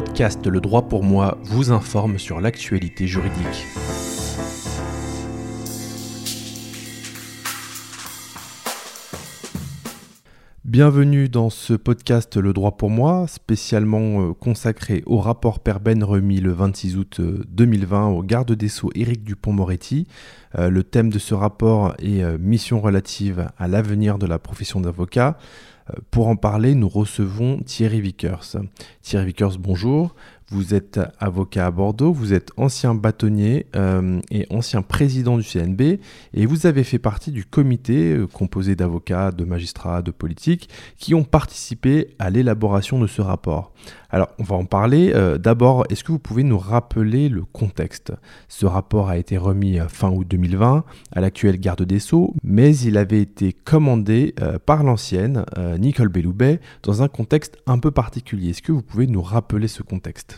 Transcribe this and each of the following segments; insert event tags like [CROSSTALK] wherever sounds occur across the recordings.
podcast Le droit pour moi vous informe sur l'actualité juridique. Bienvenue dans ce podcast Le droit pour moi, spécialement euh, consacré au rapport Perben remis le 26 août 2020 euh, au garde des Sceaux Éric Dupont-Moretti. Euh, le thème de ce rapport est mission relative à l'avenir de la profession d'avocat. Pour en parler, nous recevons Thierry Vickers. Thierry Vickers, bonjour. Vous êtes avocat à Bordeaux, vous êtes ancien bâtonnier euh, et ancien président du CNB et vous avez fait partie du comité euh, composé d'avocats, de magistrats, de politiques qui ont participé à l'élaboration de ce rapport. Alors on va en parler. Euh, d'abord, est-ce que vous pouvez nous rappeler le contexte? Ce rapport a été remis fin août 2020 à l'actuel garde des Sceaux, mais il avait été commandé par l'ancienne Nicole Belloubet dans un contexte un peu particulier. Est-ce que vous pouvez nous rappeler ce contexte?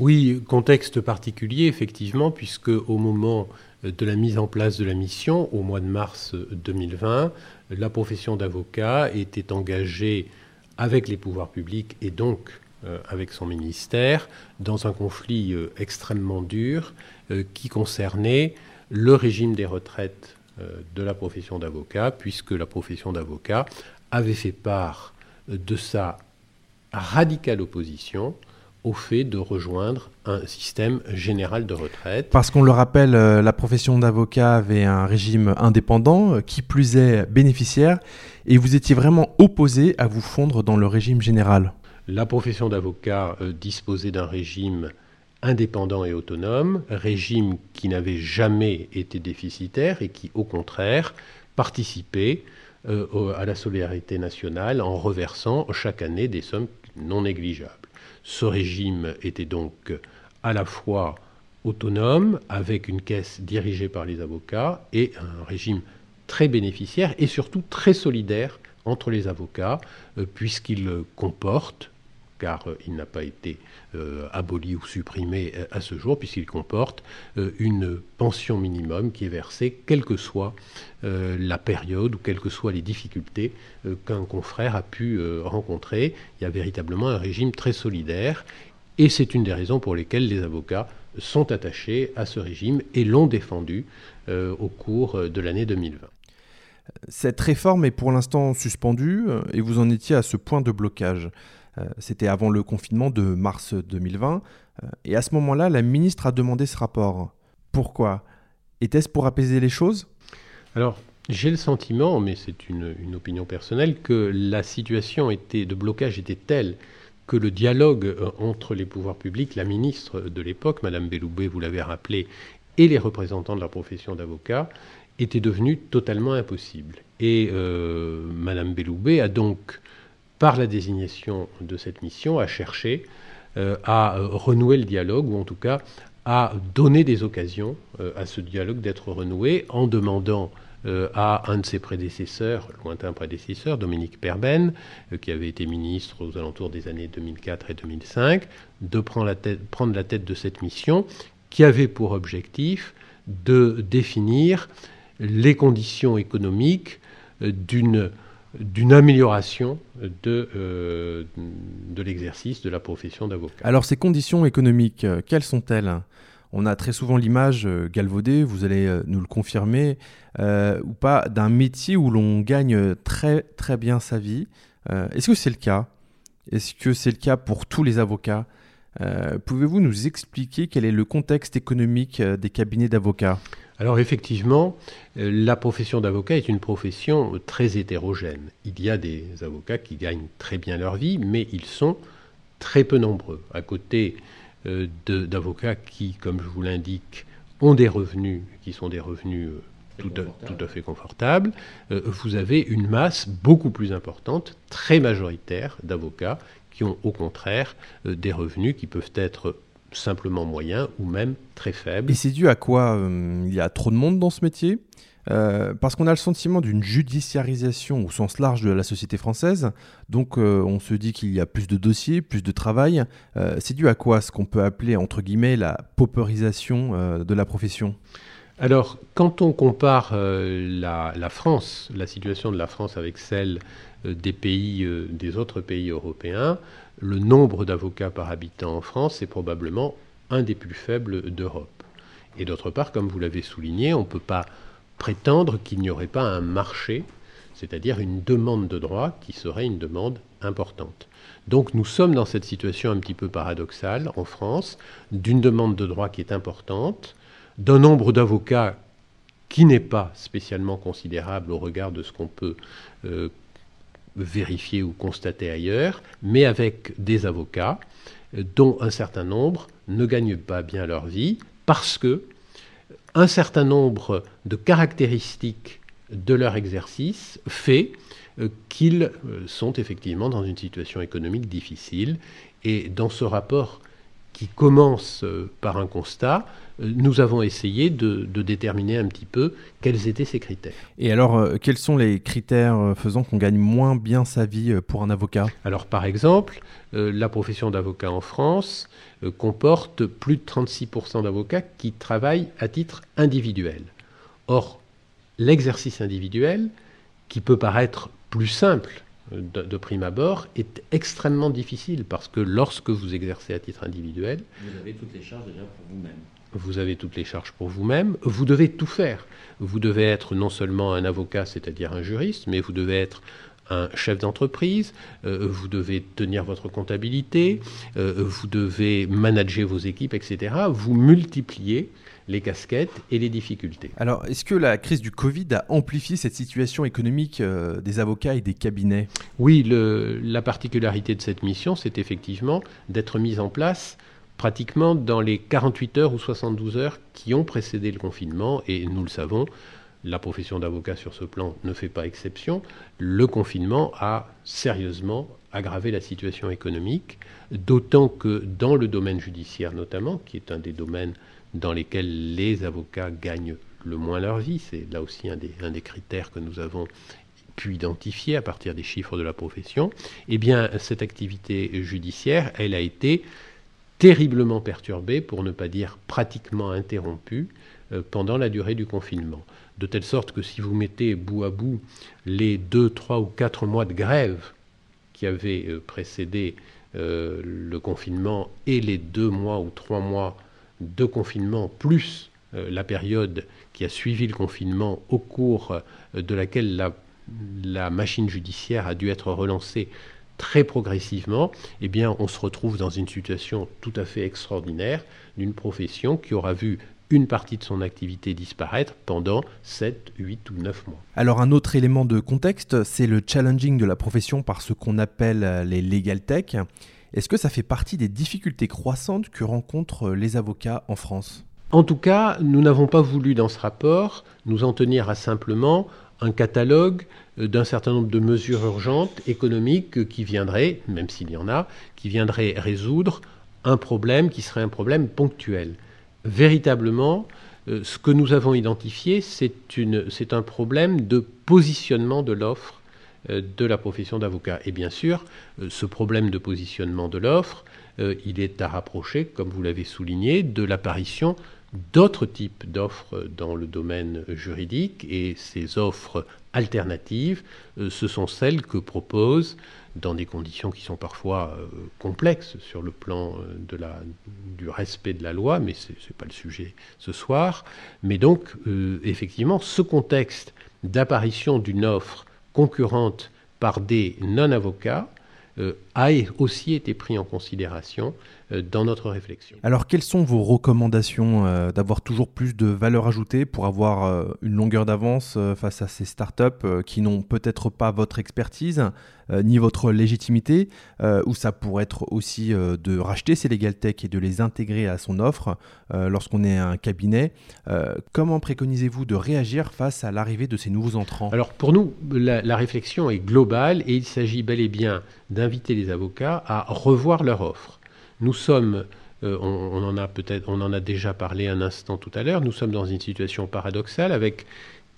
Oui, contexte particulier, effectivement, puisque au moment de la mise en place de la mission, au mois de mars 2020, la profession d'avocat était engagée avec les pouvoirs publics et donc euh, avec son ministère dans un conflit euh, extrêmement dur euh, qui concernait le régime des retraites de la profession d'avocat, puisque la profession d'avocat avait fait part de sa radicale opposition au fait de rejoindre un système général de retraite. Parce qu'on le rappelle, euh, la profession d'avocat avait un régime indépendant, euh, qui plus est bénéficiaire, et vous étiez vraiment opposé à vous fondre dans le régime général. La profession d'avocat euh, disposait d'un régime indépendant et autonome, régime qui n'avait jamais été déficitaire et qui, au contraire, participait à la solidarité nationale en reversant chaque année des sommes non négligeables. Ce régime était donc à la fois autonome, avec une caisse dirigée par les avocats, et un régime très bénéficiaire et surtout très solidaire entre les avocats, euh, puisqu'il comporte car euh, il n'a pas été euh, aboli ou supprimé euh, à ce jour, puisqu'il comporte une pension minimum qui est versée quelle que soit la période ou quelles que soient les difficultés qu'un confrère a pu rencontrer. Il y a véritablement un régime très solidaire, et c'est une des raisons pour lesquelles les avocats sont attachés à ce régime et l'ont défendu au cours de l'année 2020. Cette réforme est pour l'instant suspendue et vous en étiez à ce point de blocage. Euh, c'était avant le confinement de mars 2020. Euh, et à ce moment-là, la ministre a demandé ce rapport. Pourquoi? Était-ce pour apaiser les choses? Alors, j'ai le sentiment, mais c'est une, opinion personnelle, que la situation était, de blocage était telle que le dialogue euh, entre les pouvoirs publics, la ministre de l'époque, Madame Belloubet, vous l'avez rappelé, et les représentants de la profession d'avocat était devenu totalement impossible. Et Madame Belloubet a donc par la désignation de cette mission, à chercher euh, à euh, renouer le dialogue, ou en tout cas à donner des occasions euh, à ce dialogue d'être renoué en demandant à un de ses prédécesseurs, lointain prédécesseur, Dominique Perben, qui avait été ministre aux alentours des années 2004 et 2005, de prendre la, prendre la tête de cette mission qui avait pour objectif de définir les conditions économiques d'une d'une amélioration de, euh, de l'exercice de la profession d'avocat. Alors ces conditions économiques, euh, quelles sont-elles? On a très souvent l'image euh, galvaudée, vous allez nous le confirmer, ou pas, d'un métier où l'on gagne très très bien sa vie. Est-ce que c'est le cas? Est-ce que c'est le cas pour tous les avocats? Pouvez-vous nous expliquer quel est le contexte économique des cabinets d'avocats? Alors effectivement, euh, la profession d'avocat est une profession très hétérogène. Il y a des avocats qui gagnent très bien leur vie, mais ils sont très peu nombreux. À côté euh, d'avocats qui, comme je vous l'indique, ont des revenus qui sont des revenus euh, tout à, fait confortables, vous avez une masse beaucoup plus importante, très majoritaire d'avocats qui ont au contraire des revenus qui peuvent être simplement moyen ou même très faible. Et c'est dû à quoi euh, Il y a trop de monde dans ce métier? Euh, parce qu'on a le sentiment d'une judiciarisation au sens large de la société française, donc euh, on se dit qu'il y a plus de dossiers, plus de travail. c'est dû à quoi ce qu'on peut appeler entre guillemets la pauperisation de la profession? Alors, quand on compare la, la, France, la situation de la France avec celle des pays, des autres pays européens, le nombre d'avocats par habitant en France est probablement un des plus faibles d'Europe. Et d'autre part, comme vous l'avez souligné, on ne peut pas prétendre qu'il n'y aurait pas un marché, c'est-à-dire une demande de droit qui serait une demande importante. Donc nous sommes dans cette situation un petit peu paradoxale en France, d'une demande de droit qui est importante, d'un nombre d'avocats qui n'est pas spécialement considérable au regard de ce qu'on peut euh, vérifier ou constater ailleurs, mais avec des avocats euh, dont un certain nombre ne gagnent pas bien leur vie parce que un certain nombre de caractéristiques de leur exercice fait euh, qu'ils sont effectivement dans une situation économique difficile. Et dans ce rapport qui commence par un constat, nous avons essayé de, déterminer un petit peu quels étaient ces critères. Et alors, euh, quels sont les critères euh, faisant qu'on gagne moins bien sa vie euh, pour un avocat? Alors, par exemple, la profession d'avocat en France comporte plus de 36% d'avocats qui travaillent à titre individuel. Or, l'exercice individuel, qui peut paraître plus simple de, de, prime abord est extrêmement difficile parce que lorsque vous exercez à titre individuel, vous avez toutes les charges déjà pour vous-même vous avez toutes les charges pour vous-même, vous devez tout faire. Vous devez être non seulement un avocat, c'est-à-dire un juriste, mais vous devez être un chef d'entreprise, euh, vous devez tenir votre comptabilité, euh, vous devez manager vos équipes, etc. Vous multipliez les casquettes et les difficultés. Alors, est-ce que la crise du Covid a amplifié cette situation économique euh, des avocats et des cabinets? Oui, la particularité de cette mission, c'est effectivement d'être mise en place pratiquement dans les 48 heures ou 72 heures qui ont précédé le confinement, et nous le savons, la profession d'avocat sur ce plan ne fait pas exception, le confinement a sérieusement aggravé la situation économique, d'autant que dans le domaine judiciaire notamment, qui est un des domaines dans lesquels les avocats gagnent le moins leur vie, c'est là aussi un des, critères que nous avons pu identifier à partir des chiffres de la profession, eh bien cette activité judiciaire, elle a été terriblement perturbé, pour ne pas dire pratiquement interrompu, euh, pendant la durée du confinement. De telle sorte que si vous mettez bout à bout les deux, trois ou quatre mois de grève qui avaient euh, précédé euh, le confinement et les deux mois ou trois mois de confinement, plus la période qui a suivi le confinement au cours de laquelle la, la machine judiciaire a dû être relancée très progressivement, eh bien, on se retrouve dans une situation tout à fait extraordinaire d'une profession qui aura vu une partie de son activité disparaître pendant 7, 8 ou 9 mois. Alors un autre élément de contexte, c'est le challenging de la profession par ce qu'on appelle les legal tech. Est-ce que ça fait partie des difficultés croissantes que rencontrent les avocats en France? En tout cas, nous n'avons pas voulu dans ce rapport nous en tenir à simplement un catalogue euh, d'un certain nombre de mesures urgentes économiques qui viendraient, même s'il y en a, qui viendraient résoudre un problème qui serait un problème ponctuel. Véritablement, euh, ce que nous avons identifié, c'est un problème de positionnement de l'offre euh, de la profession d'avocat. Et bien sûr, ce problème de positionnement de l'offre, il est à rapprocher, comme vous l'avez souligné, de l'apparition d'autres types d'offres dans le domaine juridique et ces offres alternatives, euh, ce sont celles que propose, dans des conditions qui sont parfois euh, complexes sur le plan euh, du respect de la loi, mais ce n'est pas le sujet ce soir. Mais donc, effectivement, ce contexte d'apparition d'une offre concurrente par des non-avocats a aussi été pris en considération dans notre réflexion. Alors quelles sont vos recommandations euh, d'avoir toujours plus de valeur ajoutée pour avoir euh, une longueur d'avance face à ces startups qui n'ont peut-être pas votre expertise ni votre légitimité, ou ça pourrait être aussi de racheter ces legal tech et de les intégrer à son offre lorsqu'on est un cabinet. comment préconisez-vous de réagir face à l'arrivée de ces nouveaux entrants? Alors pour nous, la, la réflexion est globale et il s'agit bel et bien d'inviter les avocats à revoir leur offre. Nous sommes, euh, on, en a peut-être, on en a déjà parlé un instant tout à l'heure, nous sommes dans une situation paradoxale avec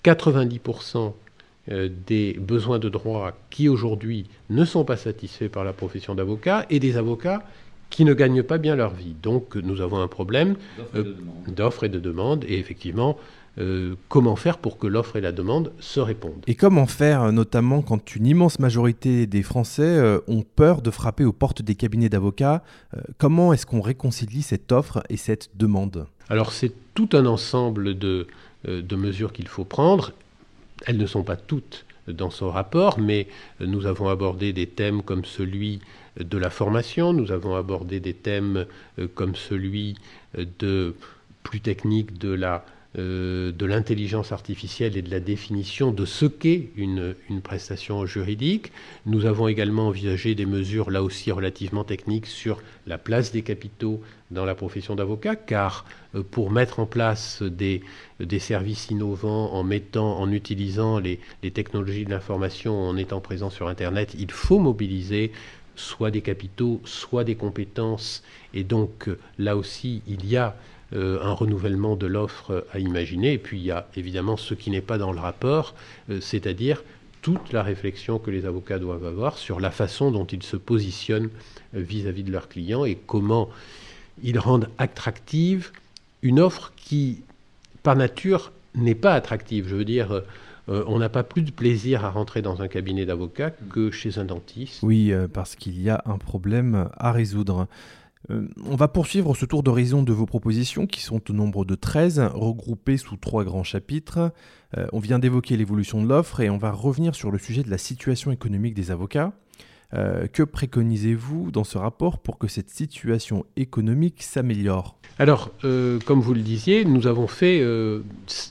90% euh, des besoins de droit qui aujourd'hui ne sont pas satisfaits par la profession d'avocat et des avocats qui ne gagnent pas bien leur vie. Donc nous avons un problème d'offres et, de demande et effectivement, euh, comment faire pour que l'offre et la demande se répondent. Et comment faire, notamment quand une immense majorité des Français euh, ont peur de frapper aux portes des cabinets d'avocats Comment est-ce qu'on réconcilie cette offre et cette demande? Alors c'est tout un ensemble de, de mesures qu'il faut prendre. Elles ne sont pas toutes dans son rapport, mais nous avons abordé des thèmes comme celui de la formation, nous avons abordé des thèmes comme celui de plus technique de la euh, de l'intelligence artificielle et de la définition de ce qu'est une, prestation juridique. Nous avons également envisagé des mesures, là aussi relativement techniques, sur la place des capitaux dans la profession d'avocat, car euh, pour mettre en place des, des, services innovants en mettant, en utilisant les, technologies de l'information, en étant présent sur Internet, il faut mobiliser soit des capitaux, soit des compétences. Et donc là aussi, il y a euh, un renouvellement de l'offre à imaginer. Et puis il y a évidemment ce qui n'est pas dans le rapport, euh, c'est-à-dire toute la réflexion que les avocats doivent avoir sur la façon dont ils se positionnent euh, vis-à-vis de leurs clients et comment ils rendent attractive une offre qui, par nature, n'est pas attractive. Je veux dire, on n'a pas plus de plaisir à rentrer dans un cabinet d'avocat que chez un dentiste. Oui, parce qu'il y a un problème à résoudre. Euh, on va poursuivre ce tour d'horizon de vos propositions qui sont au nombre de 13, regroupées sous trois grands chapitres. Euh, on vient d'évoquer l'évolution de l'offre et on va revenir sur le sujet de la situation économique des avocats. Euh, que préconisez-vous dans ce rapport pour que cette situation économique s'améliore? Alors, comme vous le disiez, nous avons fait,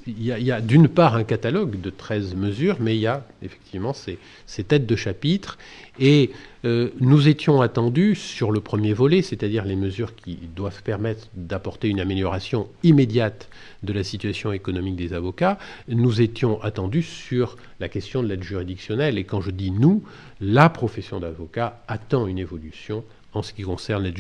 il y a, d'une part un catalogue de 13 mesures, mais il y a effectivement ces, ces têtes de chapitre. Et euh, nous étions attendus sur le premier volet, c'est-à-dire les mesures qui doivent permettre d'apporter une amélioration immédiate de la situation économique des avocats, nous étions attendus sur la question de l'aide juridictionnelle. Et quand je dis nous, la profession d'avocat attend une évolution en ce qui concerne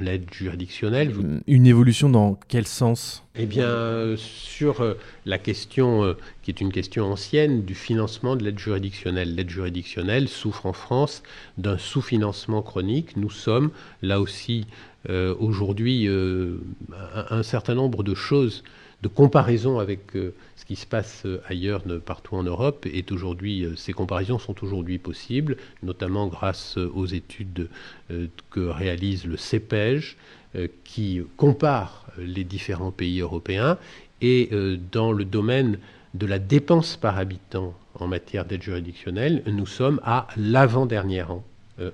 l'aide juridictionnelle. Une évolution dans quel sens? Eh bien, sur euh, la question, euh, qui est une question ancienne, du financement de l'aide juridictionnelle. L'aide juridictionnelle souffre en France d'un sous-financement chronique. Nous sommes, là aussi, euh, aujourd'hui, un, certain nombre de choses de comparaison avec euh, ce qui se passe euh, ailleurs partout en Europe est aujourd'hui euh, ces comparaisons sont aujourd'hui possibles notamment grâce aux études que réalise le CEPEJ qui compare les différents pays européens et dans le domaine de la dépense par habitant en matière d'aide juridictionnelle, nous sommes à l'avant-dernier rang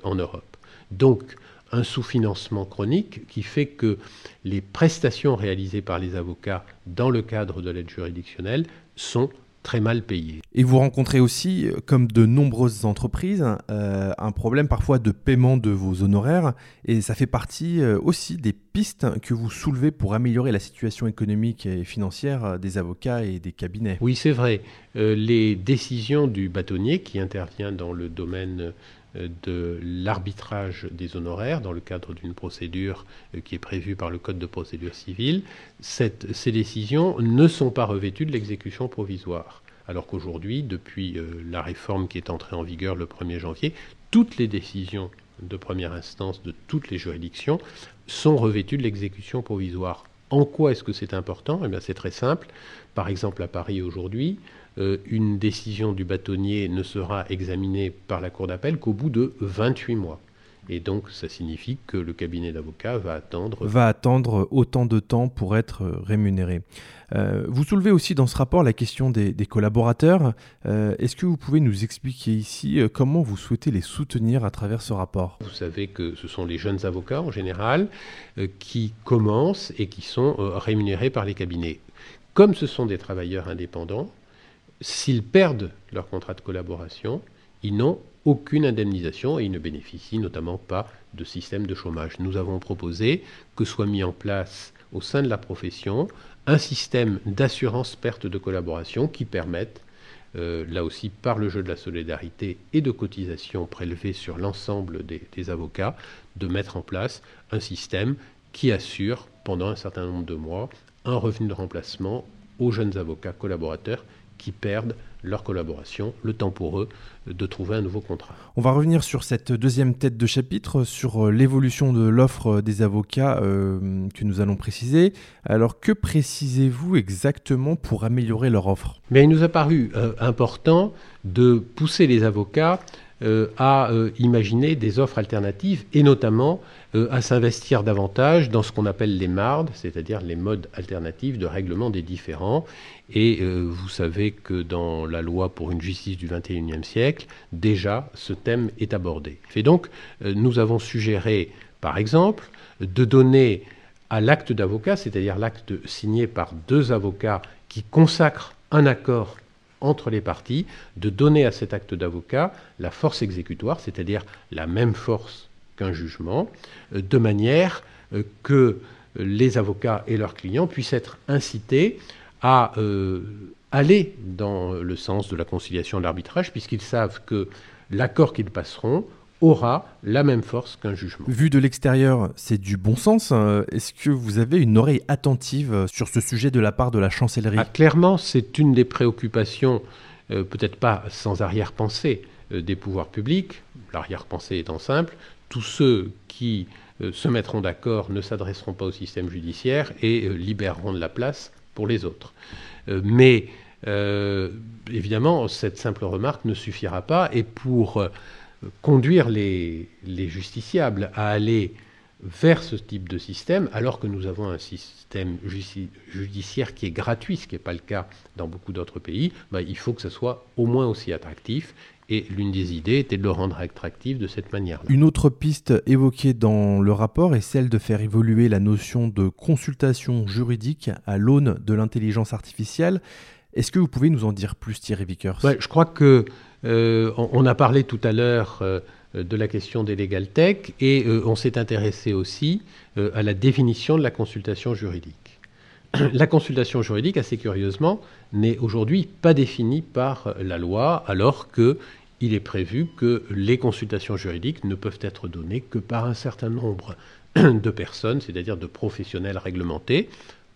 en Europe. Donc, un sous-financement chronique qui fait que les prestations réalisées par les avocats dans le cadre de l'aide juridictionnelle sont très mal payées. Et vous rencontrez aussi, euh, comme de nombreuses entreprises, euh, un problème parfois de paiement de vos honoraires, et ça fait partie euh, aussi des pistes que vous soulevez pour améliorer la situation économique et financière des avocats et des cabinets. Oui, c'est vrai. les décisions du bâtonnier qui intervient dans le domaine euh, de l'arbitrage des honoraires dans le cadre d'une procédure euh, qui est prévue par le Code de procédure civile, ces décisions ne sont pas revêtues de l'exécution provisoire. Alors qu'aujourd'hui, depuis euh, la réforme qui est entrée en vigueur le 1er janvier, toutes les décisions de première instance de toutes les juridictions sont revêtues de l'exécution provisoire. En quoi est-ce que c'est important? Eh c'est très simple. Par exemple, à Paris aujourd'hui, une décision du bâtonnier ne sera examinée par la Cour d'appel qu'au bout de 28 mois. Et donc, ça signifie que le cabinet d'avocats va attendre... Va attendre autant de temps pour être rémunéré. Euh, vous soulevez aussi dans ce rapport la question des, collaborateurs. Euh, est-ce que vous pouvez nous expliquer ici comment vous souhaitez les soutenir à travers ce rapport? Vous savez que ce sont les jeunes avocats en général qui commencent et qui sont rémunérés par les cabinets. Comme ce sont des travailleurs indépendants, s'ils perdent leur contrat de collaboration, ils n'ont aucune indemnisation et ils ne bénéficient notamment pas de système de chômage. Nous avons proposé que soit mis en place au sein de la profession un système d'assurance perte de collaboration qui permette, euh, là aussi par le jeu de la solidarité et de cotisation prélevées sur l'ensemble des avocats, de mettre en place un système qui assure pendant un certain nombre de mois un revenu de remplacement aux jeunes avocats collaborateurs qui perdent leur collaboration, le temps pour eux de trouver un nouveau contrat. On va revenir sur cette deuxième tête de chapitre, sur euh, l'évolution de l'offre des avocats euh, que nous allons préciser. Alors que précisez-vous exactement pour améliorer leur offre? Mais Il nous a paru euh, important de pousser les avocats euh, à euh, imaginer des offres alternatives et notamment euh, à s'investir davantage dans ce qu'on appelle les MARD, c'est-à-dire les modes alternatifs de règlement des différends. Et vous savez que dans la loi pour une justice du XXIe siècle, déjà ce thème est abordé. Et donc, nous avons suggéré, par exemple, de donner à l'acte d'avocat, c'est-à-dire l'acte signé par deux avocats qui consacrent un accord entre les parties, de donner à cet acte d'avocat la force exécutoire, c'est-à-dire la même force qu'un jugement, euh, de manière euh, que les avocats et leurs clients puissent être incités à euh, aller dans le sens de la conciliation de l'arbitrage, puisqu'ils savent que l'accord qu'ils passeront aura la même force qu'un jugement. Vu de l'extérieur, c'est du bon sens. Hein. Est-ce que vous avez une oreille attentive sur ce sujet de la part de la chancellerie? Ah, Clairement, c'est une des préoccupations, euh, peut-être pas sans arrière-pensée, euh, des pouvoirs publics. L'arrière-pensée étant simple, tous ceux qui euh, se mettront d'accord ne s'adresseront pas au système judiciaire et libéreront de la place pour les autres. mais évidemment, cette simple remarque ne suffira pas et pour conduire les, justiciables à aller vers ce type de système, alors que nous avons un système judiciaire qui est gratuit, ce qui n'est pas le cas dans beaucoup d'autres pays, bah, il faut que ce soit au moins aussi attractif. Et l'une des idées était de le rendre attractif de cette manière-là. Une autre piste évoquée dans le rapport est celle de faire évoluer la notion de consultation juridique à l'aune de l'intelligence artificielle. Est-ce que vous pouvez nous en dire plus, Thierry Vickers? Je crois que euh, on, a parlé tout à l'heure euh, de la question des legal tech et euh, on s'est intéressé aussi à la définition de la consultation juridique. [CLEARS THROAT] la consultation juridique, assez curieusement, n'est aujourd'hui pas définie par la loi, alors que il est prévu que les consultations juridiques ne peuvent être données que par un certain nombre [CLEARS THROAT] de personnes, c'est-à-dire de professionnels réglementés,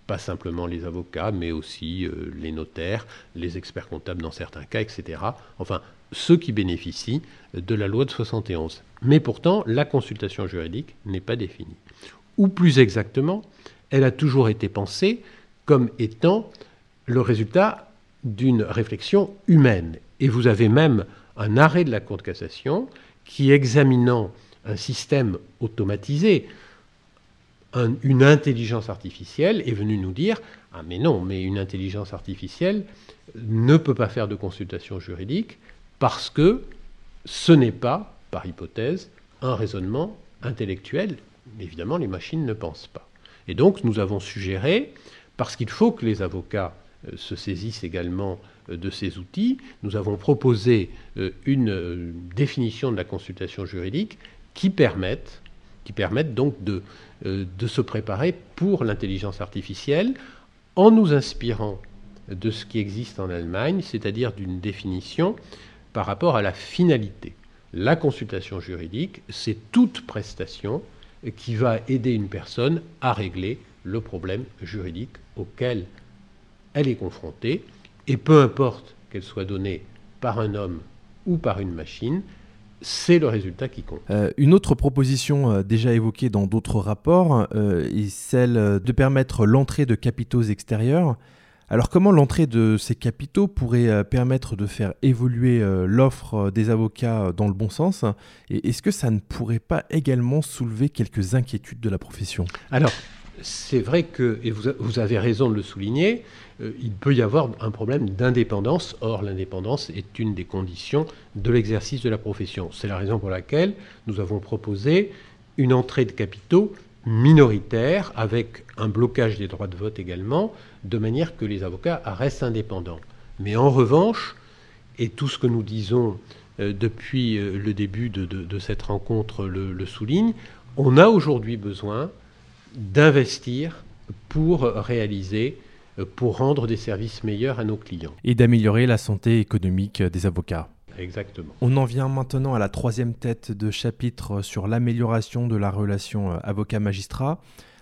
pas simplement les avocats, mais aussi euh, les notaires, les experts comptables dans certains cas, etc. Enfin, ceux qui bénéficient de la loi de 71. Mais pourtant, la consultation juridique n'est pas définie. Ou plus exactement, elle a toujours été pensée comme étant le résultat d'une réflexion humaine. Et vous avez même un arrêt de la Cour de cassation qui, examinant un système automatisé, une intelligence artificielle est venue nous dire Ah, mais non, mais une intelligence artificielle ne peut pas faire de consultation juridique parce que ce n'est pas, par hypothèse, un raisonnement intellectuel. Évidemment, les machines ne pensent pas. Et donc, nous avons suggéré, parce qu'il faut que les avocats se saisissent également euh, de ces outils, nous avons proposé euh, une définition de la consultation juridique qui permette, qui permette donc de euh, de se préparer pour l'intelligence artificielle en nous inspirant de ce qui existe en Allemagne, c'est-à-dire d'une définition par rapport à la finalité. La consultation juridique, c'est toute prestation qui va aider une personne à régler le problème juridique auquel elle est confrontée, et peu importe qu'elle soit donnée par un homme ou par une machine, c'est le résultat qui compte. Euh, une autre proposition euh, déjà évoquée dans d'autres rapports euh, est celle de permettre l'entrée de capitaux extérieurs. Alors comment l'entrée de ces capitaux pourrait permettre de faire évoluer l'offre des avocats dans le bon sens? Et est-ce que ça ne pourrait pas également soulever quelques inquiétudes de la profession? Alors, c'est vrai que, et vous, avez raison de le souligner, euh, il peut y avoir un problème d'indépendance. Or, l'indépendance est une des conditions de l'exercice de la profession. C'est la raison pour laquelle nous avons proposé une entrée de capitaux minoritaire avec un blocage des droits de vote également, de manière que les avocats restent indépendants. Mais en revanche, et tout ce que nous disons euh, depuis euh, le début de, cette rencontre le souligne, on a aujourd'hui besoin d'investir pour réaliser, pour rendre des services meilleurs à nos clients. Et d'améliorer la santé économique des avocats. Exactement. On en vient maintenant à la troisième tête de chapitre sur l'amélioration de la relation avocat-magistrat.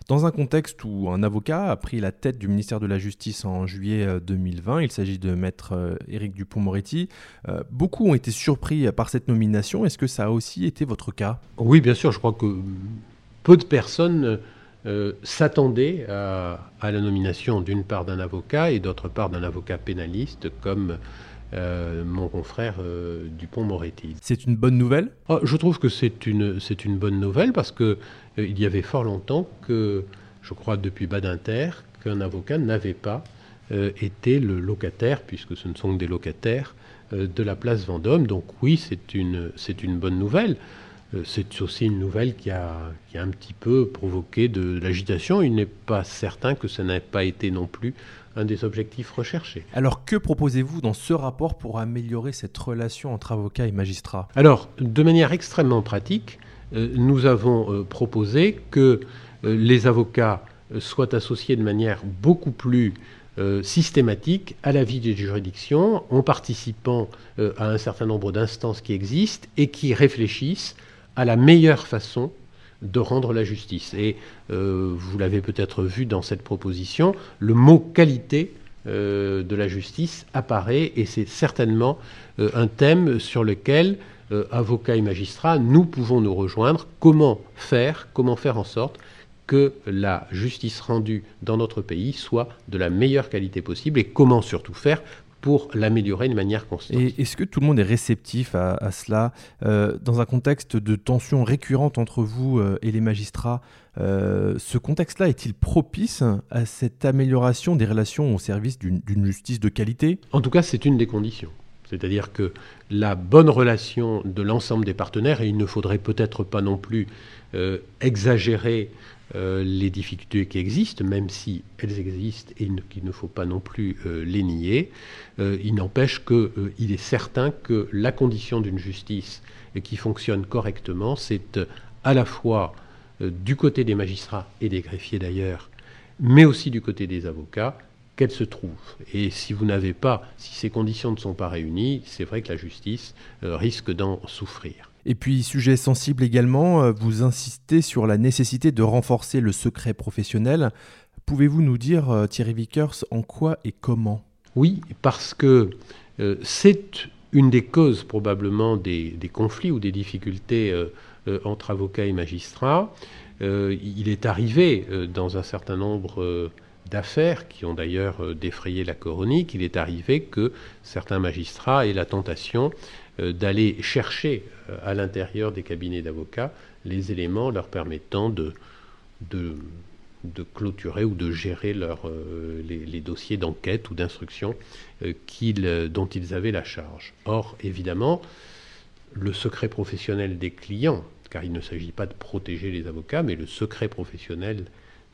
Dans un contexte où un avocat a pris la tête du ministère de la Justice en juillet 2020, il s'agit de maître Éric Dupont-Moretti, beaucoup ont été surpris par cette nomination. Est-ce que ça a aussi été votre cas? Oui, bien sûr, je crois que peu de personnes euh, s'attendait à, la nomination d'une part d'un avocat et d'autre part d'un avocat pénaliste comme euh, mon confrère euh, Dupont-Moretti. C'est une bonne nouvelle? Ah, Je trouve que c'est une, c'est une bonne nouvelle parce que il y avait fort longtemps que, je crois depuis Badinter, qu'un avocat n'avait pas été le locataire, puisque ce ne sont que des locataires, de la place Vendôme. Donc oui, c'est une, c'est une bonne nouvelle. Euh, c'est aussi une nouvelle qui a, un petit peu provoqué de, l'agitation. Il n'est pas certain que ça n'ait pas été non plus un des objectifs recherchés. Alors que proposez-vous dans ce rapport pour améliorer cette relation entre avocat et magistrat Alors, de manière extrêmement pratique, euh, nous avons euh, proposé que les avocats soient associés de manière beaucoup plus systématique à la vie des juridictions en participant à un certain nombre d'instances qui existent et qui réfléchissent à la meilleure façon de rendre la justice. Et euh, vous l'avez peut-être vu dans cette proposition, le mot qualité euh, de la justice apparaît et c'est certainement euh, un thème sur lequel, avocats et magistrats, nous pouvons nous rejoindre. Comment faire, comment faire en sorte que la justice rendue dans notre pays soit de la meilleure qualité possible et comment surtout faire pour l'améliorer de manière constante. Et est-ce que tout le monde est réceptif à, cela euh, Dans un contexte de tension récurrente entre vous euh, et les magistrats, euh, ce contexte-là est-il propice à cette amélioration des relations au service d'une justice de qualité? En tout cas, c'est une des conditions. C'est-à-dire que la bonne relation de l'ensemble des partenaires, et il ne faudrait peut-être pas non plus exagérer euh, les difficultés qui existent, même si elles existent et qu'il ne faut pas non plus euh, les nier. Euh, il n'empêche qu'il est certain que la condition d'une justice qui fonctionne correctement, c'est à la fois du côté des magistrats et des greffiers d'ailleurs, mais aussi du côté des avocats, qu'elle se trouve. Et si vous n'avez pas, si ces conditions ne sont pas réunies, c'est vrai que la justice risque d'en souffrir. Et puis, sujet sensible également, euh, vous insistez sur la nécessité de renforcer le secret professionnel. Pouvez-vous nous dire, euh, Thierry Vickers, en quoi et comment? Oui, parce que euh, c'est une des causes probablement des, conflits ou des difficultés entre avocats et magistrats. il est arrivé dans un certain nombre d'affaires qui ont d'ailleurs défrayé la chronique, il est arrivé que certains magistrats aient la tentation d'aller chercher euh, à l'intérieur des cabinets d'avocats les éléments leur permettant de, clôturer ou de gérer euh, les, dossiers d'enquête ou d'instruction dont ils avaient la charge. Or, évidemment, le secret professionnel des clients, car il ne s'agit pas de protéger les avocats, mais le secret professionnel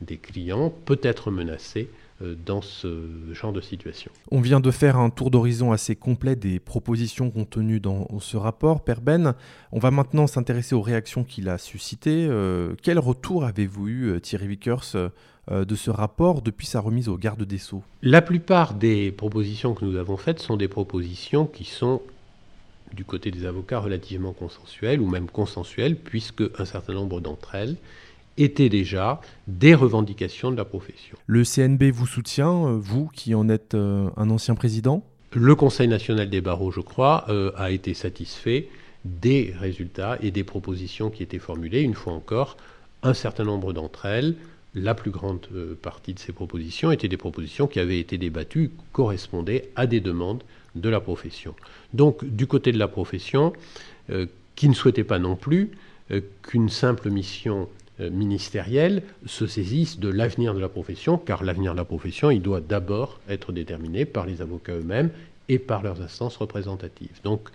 des clients peut être menacé euh, dans ce genre de situation. On vient de faire un tour d'horizon assez complet des propositions contenues dans ce rapport. Père Ben, on va maintenant s'intéresser aux réactions qu'il a suscitées. Euh, quel retour avez-vous eu, euh, Thierry Vickers, de ce rapport depuis sa remise au garde des Sceaux? La plupart des propositions que nous avons faites sont des propositions qui sont du côté des avocats relativement consensuelles ou même consensuelles, puisque un certain nombre d'entre elles étaient déjà des revendications de la profession. Le CNB vous soutient, euh, vous qui en êtes euh, un ancien président? Le Conseil national des barreaux, je crois, euh, a été satisfait des résultats et des propositions qui étaient formulées. Une fois encore, un certain nombre d'entre elles, la plus grande partie de ces propositions étaient des propositions qui avaient été débattues, correspondaient à des demandes de la profession. Donc, du côté de la profession, qui ne souhaitait pas non plus qu'une simple mission ministériels se saisissent de l'avenir de la profession, car l'avenir de la profession, il doit d'abord être déterminé par les avocats eux-mêmes et par leurs instances représentatives. Donc,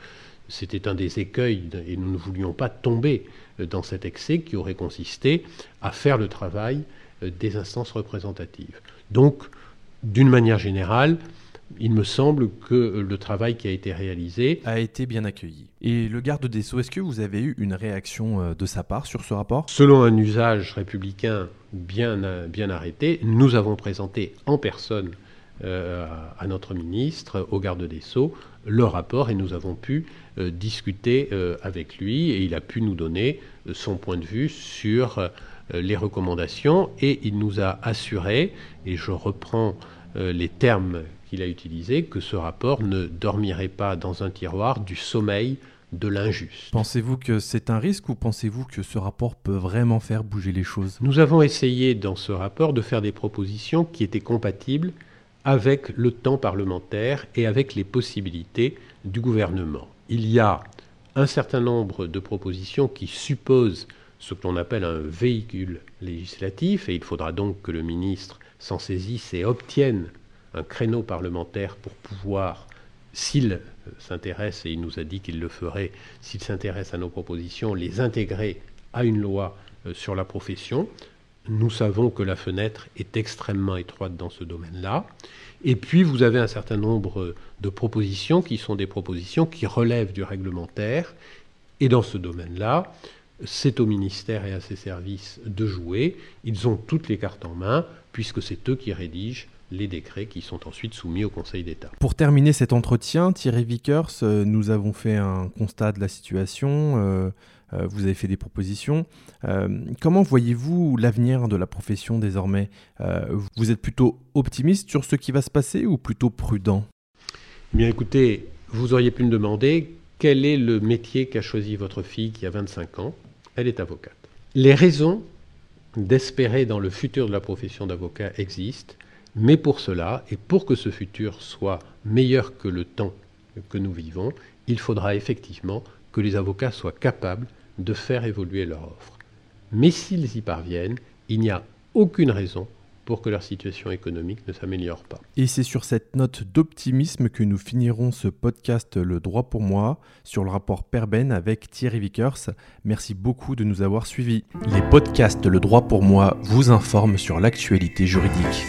c'était un des écueils, et nous ne voulions pas tomber euh, dans cet excès qui aurait consisté à faire le travail euh, des instances représentatives. Donc, d'une manière générale, il me semble que le travail qui a été réalisé a été bien accueilli. Et le garde des Sceaux, est-ce que vous avez eu une réaction euh, de sa part sur ce rapport? Selon un usage républicain bien, bien arrêté, nous avons présenté en personne euh, à notre ministre, au garde des Sceaux, le rapport et nous avons pu euh, discuter avec lui et il a pu nous donner son point de vue sur les recommandations et il nous a assuré, et je reprends les termes qu'il a utilisés, que ce rapport ne dormirait pas dans un tiroir du sommeil de l'injuste. Pensez-vous que c'est un risque ou pensez-vous que ce rapport peut vraiment faire bouger les choses? Nous avons essayé dans ce rapport de faire des propositions qui étaient compatibles avec le temps parlementaire et avec les possibilités du gouvernement. Il y a un certain nombre de propositions qui supposent ce que l'on appelle un véhicule législatif, et il faudra donc que le ministre s'en saisisse et obtienne un créneau parlementaire pour pouvoir, s'il s'intéresse, et il nous a dit qu'il le ferait, s'il s'intéresse à nos propositions, les intégrer à une loi euh, sur la profession. Nous savons que la fenêtre est extrêmement étroite dans ce domaine-là. Et puis, vous avez un certain nombre de propositions qui sont des propositions qui relèvent du réglementaire. Et dans ce domaine-là, c'est au ministère et à ses services de jouer. Ils ont toutes les cartes en main, puisque c'est eux qui rédigent les décrets qui sont ensuite soumis au Conseil d'État. Pour terminer cet entretien, Thierry Vickers, euh, nous avons fait un constat de la situation, euh, euh, vous avez fait des propositions. comment voyez-vous l'avenir de la profession désormais? Vous êtes plutôt optimiste sur ce qui va se passer ou plutôt prudent? Eh Bien écoutez, vous auriez pu me demander quel est le métier qu'a choisi votre fille qui a 25 ans. Elle est avocate. Les raisons d'espérer dans le futur de la profession d'avocat existent. Mais pour cela, et pour que ce futur soit meilleur que le temps que nous vivons, il faudra effectivement que les avocats soient capables de faire évoluer leur offre. Mais s'ils y parviennent, il n'y a aucune raison pour que leur situation économique ne s'améliore pas. Et c'est sur cette note d'optimisme que nous finirons ce podcast Le droit pour moi sur le rapport Perben avec Thierry Vickers. Merci beaucoup de nous avoir suivis. Les podcasts Le droit pour moi vous informent sur l'actualité juridique.